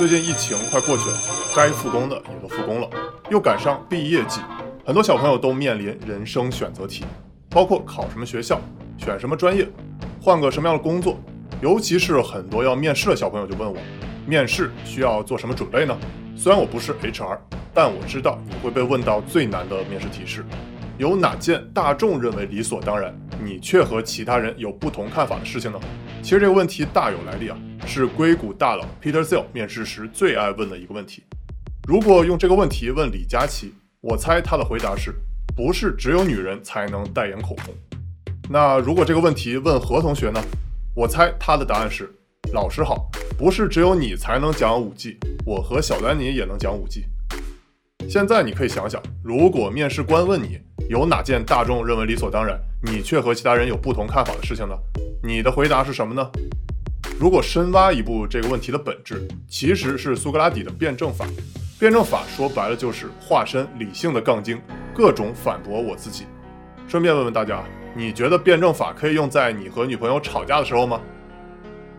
最近疫情快过去了，该复工的也都复工了，又赶上毕业季，很多小朋友都面临人生选择题，包括考什么学校、选什么专业、换个什么样的工作。尤其是很多要面试的小朋友就问我，面试需要做什么准备呢？虽然我不是 HR，但我知道你会被问到最难的面试题是：有哪件大众认为理所当然，你却和其他人有不同看法的事情呢？其实这个问题大有来历啊，是硅谷大佬 Peter Thiel 面试时最爱问的一个问题。如果用这个问题问李佳琦，我猜他的回答是：不是只有女人才能代言口红。那如果这个问题问何同学呢？我猜他的答案是：老师好，不是只有你才能讲五 G，我和小丹尼也能讲五 G。现在你可以想想，如果面试官问你有哪件大众认为理所当然，你却和其他人有不同看法的事情呢？你的回答是什么呢？如果深挖一步这个问题的本质，其实是苏格拉底的辩证法。辩证法说白了就是化身理性的杠精，各种反驳我自己。顺便问问大家，你觉得辩证法可以用在你和女朋友吵架的时候吗？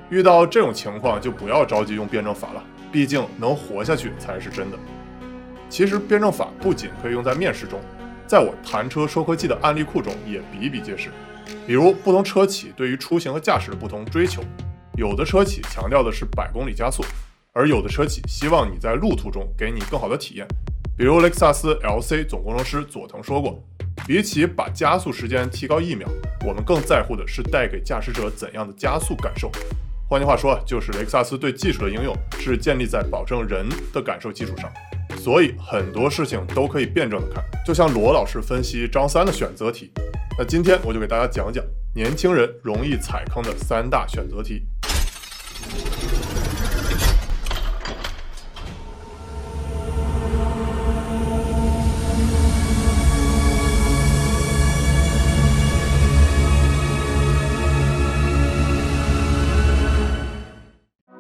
遇到这种情况就不要着急用辩证法了，毕竟能活下去才是真的。其实辩证法不仅可以用在面试中，在我谈车说科技的案例库中也比比皆是。比如不同车企对于出行和驾驶的不同追求，有的车企强调的是百公里加速，而有的车企希望你在路途中给你更好的体验。比如雷克萨斯 LC 总工程师佐藤说过，比起把加速时间提高一秒，我们更在乎的是带给驾驶者怎样的加速感受。换句话说，就是雷克萨斯对技术的应用是建立在保证人的感受基础上。所以很多事情都可以辩证的看，就像罗老师分析张三的选择题。那今天我就给大家讲讲年轻人容易踩坑的三大选择题。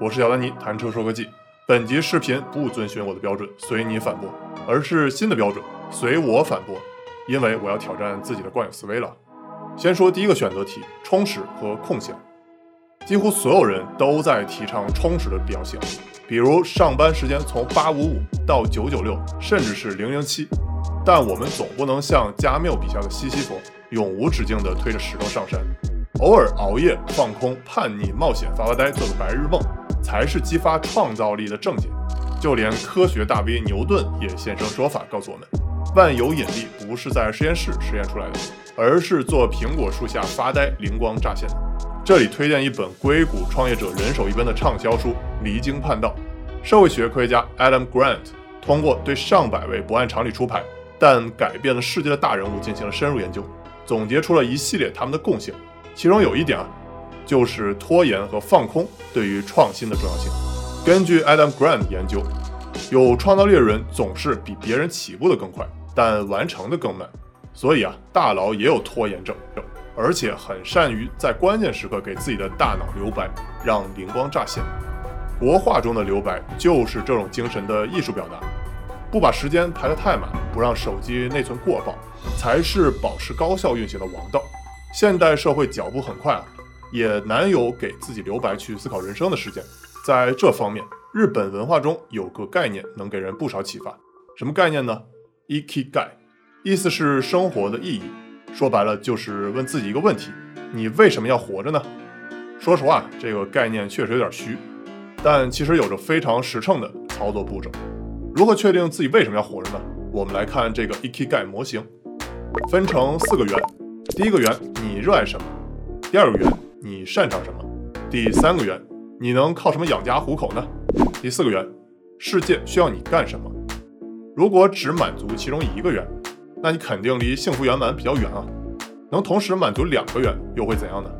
我是小丹尼，谈车说科技。本集视频不遵循我的标准，随你反驳，而是新的标准，随我反驳。因为我要挑战自己的惯有思维了。先说第一个选择题：充实和空闲。几乎所有人都在提倡充实的必要性，比如上班时间从八五五到九九六，甚至是零零七。但我们总不能像加缪笔下的西西弗，永无止境地推着石头上山。偶尔熬夜、放空、叛逆、冒险、发发呆、做个白日梦，才是激发创造力的正解。就连科学大 V 牛顿也现身说法，告诉我们。万有引力不是在实验室实验出来的，而是做苹果树下发呆，灵光乍现。这里推荐一本硅谷创业者人手一本的畅销书《离经叛道》。社会学科学家 Adam Grant 通过对上百位不按常理出牌但改变了世界的大人物进行了深入研究，总结出了一系列他们的共性。其中有一点啊，就是拖延和放空对于创新的重要性。根据 Adam Grant 研究，有创造力的人总是比别人起步的更快。但完成的更慢，所以啊，大佬也有拖延症，而且很善于在关键时刻给自己的大脑留白，让灵光乍现。国画中的留白就是这种精神的艺术表达。不把时间排得太满，不让手机内存过爆，才是保持高效运行的王道。现代社会脚步很快啊，也难有给自己留白去思考人生的时间。在这方面，日本文化中有个概念能给人不少启发。什么概念呢？Ikigai，意思是生活的意义。说白了就是问自己一个问题：你为什么要活着呢？说实话，这个概念确实有点虚，但其实有着非常实诚的操作步骤。如何确定自己为什么要活着呢？我们来看这个 Ikigai 模型，分成四个圆。第一个圆，你热爱什么？第二个圆，你擅长什么？第三个圆，你能靠什么养家糊口呢？第四个圆，世界需要你干什么？如果只满足其中一个圆，那你肯定离幸福圆满比较远啊。能同时满足两个圆又会怎样呢？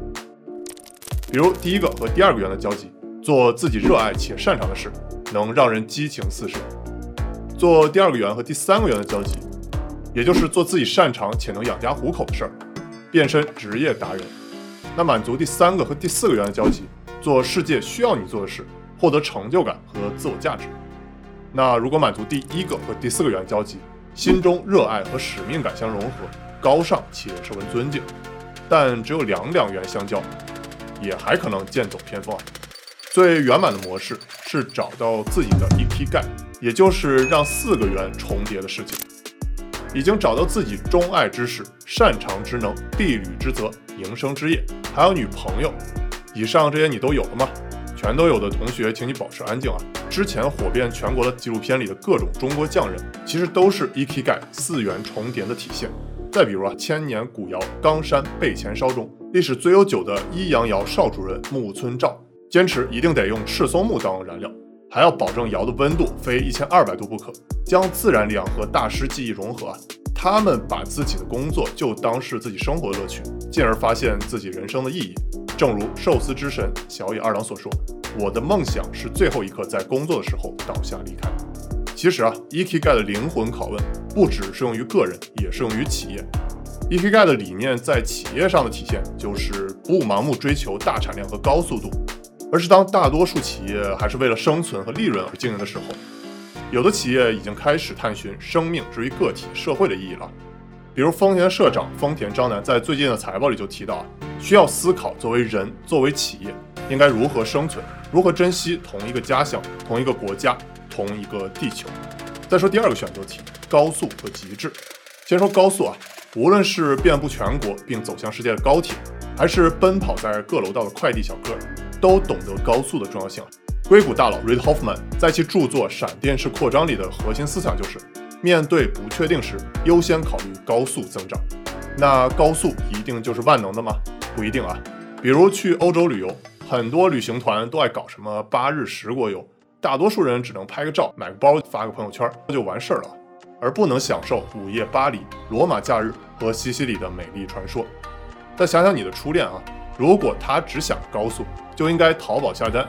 比如第一个和第二个圆的交集，做自己热爱且擅长的事，能让人激情四射；做第二个圆和第三个圆的交集，也就是做自己擅长且能养家糊口的事儿，变身职业达人。那满足第三个和第四个圆的交集，做世界需要你做的事，获得成就感和自我价值。那如果满足第一个和第四个圆交集，心中热爱和使命感相融合，高尚且受人尊敬，但只有两两圆相交，也还可能剑走偏锋啊。最圆满的模式是找到自己的 ikigai，也就是让四个圆重叠的事情。已经找到自己钟爱之事、擅长之能、必履之责、营生之业，还有女朋友。以上这些你都有了吗？全都有的同学，请你保持安静啊！之前火遍全国的纪录片里的各种中国匠人，其实都是 ikigai 四元重叠的体现。再比如啊，千年古窑冈山备前烧中，历史最悠久的一阳窑少主人木村照，坚持一定得用赤松木当燃料。还要保证窑的温度非一千二百度不可，将自然力量和大师技艺融合。他们把自己的工作就当是自己生活的乐趣，进而发现自己人生的意义。正如寿司之神小野二郎所说：“我的梦想是最后一刻在工作的时候倒下离开。”其实啊，Eki 盖的灵魂拷问不只适用于个人，也适用于企业。Ekigai 的理念在企业上的体现就是不盲目追求大产量和高速度。而是当大多数企业还是为了生存和利润而经营的时候，有的企业已经开始探寻生命之于个体、社会的意义了。比如丰田社长丰田章男在最近的财报里就提到，需要思考作为人、作为企业应该如何生存，如何珍惜同一个家乡、同一个国家、同一个地球。再说第二个选择题，高速和极致。先说高速啊，无论是遍布全国并走向世界的高铁，还是奔跑在各楼道的快递小哥。都懂得高速的重要性。硅谷大佬 Reid Hoffman 在其著作《闪电式扩张》里的核心思想就是：面对不确定时，优先考虑高速增长。那高速一定就是万能的吗？不一定啊。比如去欧洲旅游，很多旅行团都爱搞什么八日十国游，大多数人只能拍个照、买个包、发个朋友圈就完事儿了，而不能享受午夜巴黎、罗马假日和西西里的美丽传说。再想想你的初恋啊。如果他只想高速，就应该淘宝下单，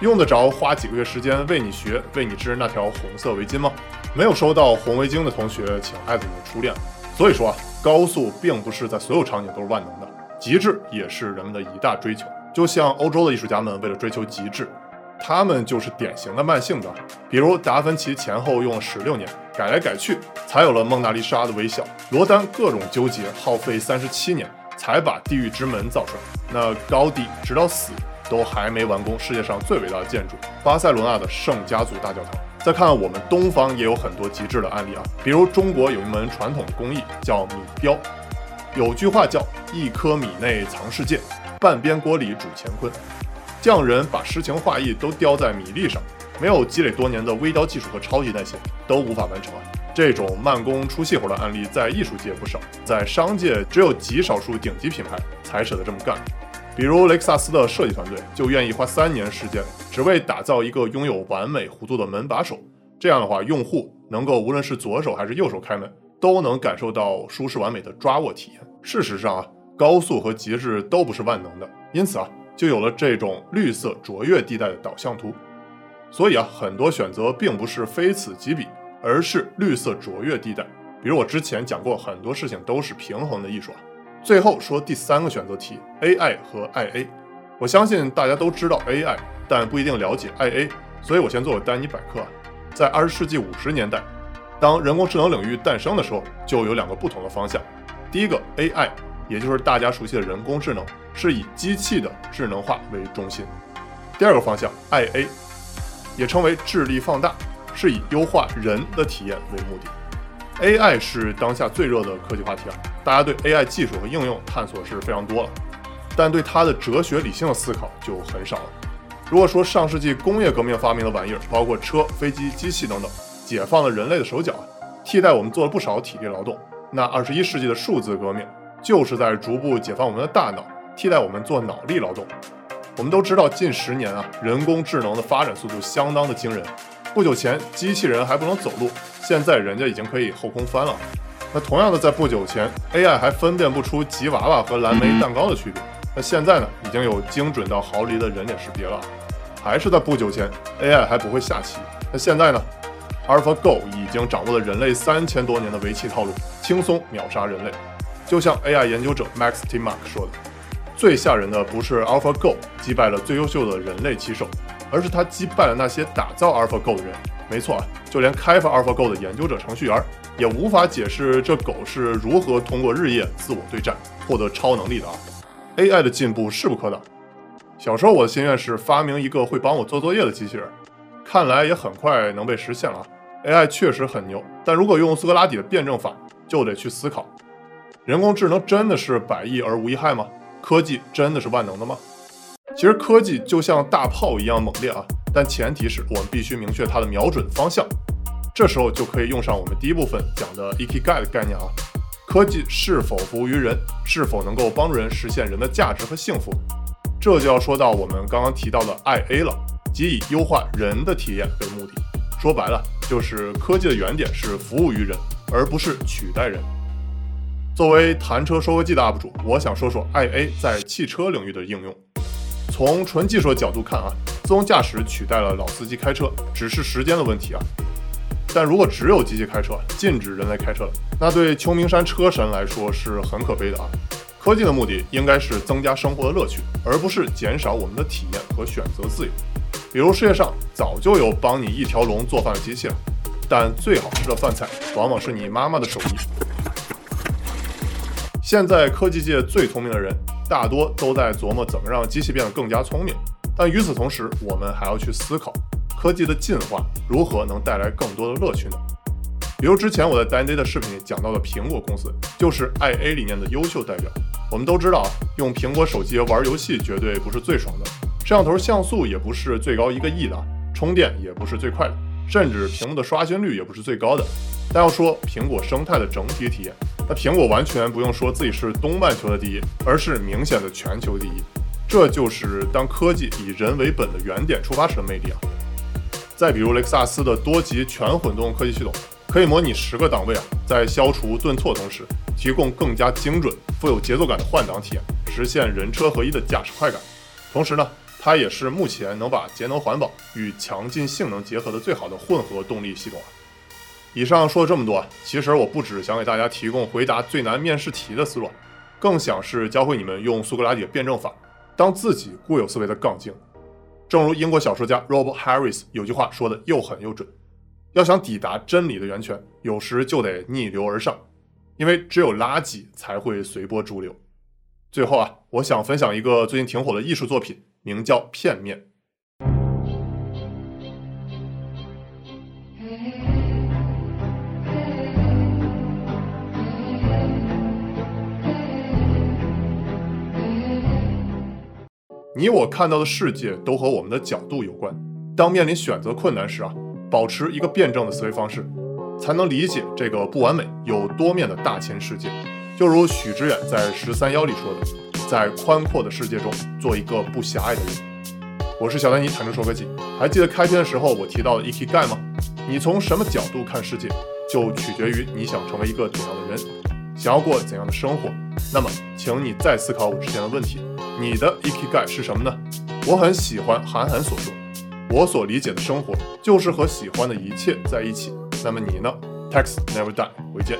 用得着花几个月时间为你学、为你织那条红色围巾吗？没有收到红围巾的同学，请艾特你的初恋。所以说啊，高速并不是在所有场景都是万能的，极致也是人们的一大追求。就像欧洲的艺术家们为了追求极致，他们就是典型的慢性的。比如达芬奇前后用了十六年，改来改去才有了蒙娜丽莎的微笑。罗丹各种纠结，耗费三十七年。才把地狱之门造出来。那高迪直到死都还没完工世界上最伟大的建筑——巴塞罗那的圣家族大教堂。再看我们东方也有很多极致的案例啊，比如中国有一门传统工艺叫米雕，有句话叫“一颗米内藏世界，半边锅里煮乾坤”。匠人把诗情画意都雕在米粒上，没有积累多年的微雕技术和超级耐心，都无法完成啊。这种慢工出细活的案例在艺术界不少，在商界只有极少数顶级品牌才舍得这么干。比如雷克萨斯的设计团队就愿意花三年时间，只为打造一个拥有完美弧度的门把手。这样的话，用户能够无论是左手还是右手开门，都能感受到舒适完美的抓握体验。事实上啊，高速和极致都不是万能的，因此啊，就有了这种绿色卓越地带的导向图。所以啊，很多选择并不是非此即彼。而是绿色卓越地带，比如我之前讲过，很多事情都是平衡的艺术啊。最后说第三个选择题，AI 和 IA。我相信大家都知道 AI，但不一定了解 IA，所以我先做个丹尼百科。在二十世纪五十年代，当人工智能领域诞生的时候，就有两个不同的方向。第一个 AI，也就是大家熟悉的人工智能，是以机器的智能化为中心。第二个方向 IA，也称为智力放大。是以优化人的体验为目的。AI 是当下最热的科技话题啊，大家对 AI 技术和应用探索是非常多了，但对它的哲学理性的思考就很少了。如果说上世纪工业革命发明的玩意儿，包括车、飞机、机器等等，解放了人类的手脚，替代我们做了不少体力劳动，那二十一世纪的数字革命就是在逐步解放我们的大脑，替代我们做脑力劳动。我们都知道，近十年啊，人工智能的发展速度相当的惊人。不久前，机器人还不能走路，现在人家已经可以后空翻了。那同样的，在不久前，AI 还分辨不出吉娃娃和蓝莓蛋糕的区别。那现在呢，已经有精准到毫厘的人脸识别了。还是在不久前，AI 还不会下棋。那现在呢，AlphaGo 已经掌握了人类三千多年的围棋套路，轻松秒杀人类。就像 AI 研究者 Max T. Mark 说的，最吓人的不是 AlphaGo 击败了最优秀的人类棋手。而是他击败了那些打造 AlphaGo 的人。没错啊，就连开发 AlphaGo 的研究者程序员也无法解释这狗是如何通过日夜自我对战获得超能力的啊！AI 的进步势不可挡，小时候我的心愿是发明一个会帮我做作业的机器人，看来也很快能被实现了。AI 确实很牛，但如果用苏格拉底的辩证法，就得去思考：人工智能真的是百益而无一害吗？科技真的是万能的吗？其实科技就像大炮一样猛烈啊，但前提是我们必须明确它的瞄准方向。这时候就可以用上我们第一部分讲的 Ikigai 的概念啊，科技是否服务于人，是否能够帮助人实现人的价值和幸福？这就要说到我们刚刚提到的 IA 了，即以优化人的体验为目的。说白了，就是科技的原点是服务于人，而不是取代人。作为谈车说科技的 UP 主，我想说说 IA 在汽车领域的应用。从纯技术的角度看啊，自动驾驶取代了老司机开车，只是时间的问题啊。但如果只有机器开车，禁止人类开车了，那对秋名山车神来说是很可悲的啊。科技的目的应该是增加生活的乐趣，而不是减少我们的体验和选择自由。比如世界上早就有帮你一条龙做饭的机器了，但最好吃的饭菜往往是你妈妈的手艺。现在科技界最聪明的人，大多都在琢磨怎么让机器变得更加聪明。但与此同时，我们还要去思考科技的进化如何能带来更多的乐趣呢？比如之前我在 Dan Day 的视频里讲到的苹果公司，就是 IA 理念的优秀代表。我们都知道，用苹果手机玩游戏绝对不是最爽的。摄像头像素也不是最高一个亿的，充电也不是最快的，甚至屏幕的刷新率也不是最高的。但要说苹果生态的整体体验，那苹果完全不用说自己是东半球的第一，而是明显的全球第一。这就是当科技以人为本的原点出发时的魅力啊！再比如雷克萨斯的多级全混动科技系统，可以模拟十个档位啊，在消除顿挫同时，提供更加精准、富有节奏感的换挡体验，实现人车合一的驾驶快感。同时呢。它也是目前能把节能环保与强劲性能结合的最好的混合动力系统。以上说了这么多，其实我不只想给大家提供回答最难面试题的思路，更想是教会你们用苏格拉底辩证法，当自己固有思维的杠精。正如英国小说家 Rob Harris 有句话说的又狠又准：要想抵达真理的源泉，有时就得逆流而上，因为只有垃圾才会随波逐流。最后啊，我想分享一个最近挺火的艺术作品。名叫片面。你我看到的世界都和我们的角度有关。当面临选择困难时啊，保持一个辩证的思维方式，才能理解这个不完美有多面的大千世界。就如许知远在《十三邀》里说的。在宽阔的世界中做一个不狭隘的人。我是小丹尼，谈车说科技。还记得开篇的时候我提到的 Ikigai 吗？你从什么角度看世界，就取决于你想成为一个怎样的人，想要过怎样的生活。那么，请你再思考我之前的问题：你的 Ikigai 是什么呢？我很喜欢韩寒所说：“我所理解的生活，就是和喜欢的一切在一起。”那么你呢？Text never die，回见。